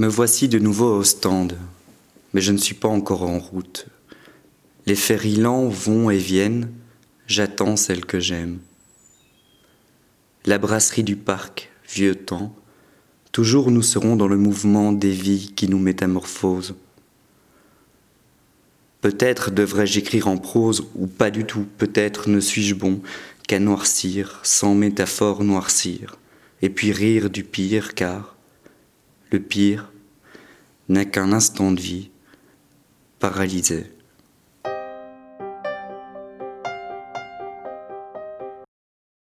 Me voici de nouveau au stand, mais je ne suis pas encore en route. Les ferries lents vont et viennent, j'attends celle que j'aime. La brasserie du parc, vieux temps, toujours nous serons dans le mouvement des vies qui nous métamorphosent. Peut-être devrais-je écrire en prose, ou pas du tout, peut-être ne suis-je bon qu'à noircir, sans métaphore noircir, et puis rire du pire, car le pire n'a qu'un instant de vie paralysé.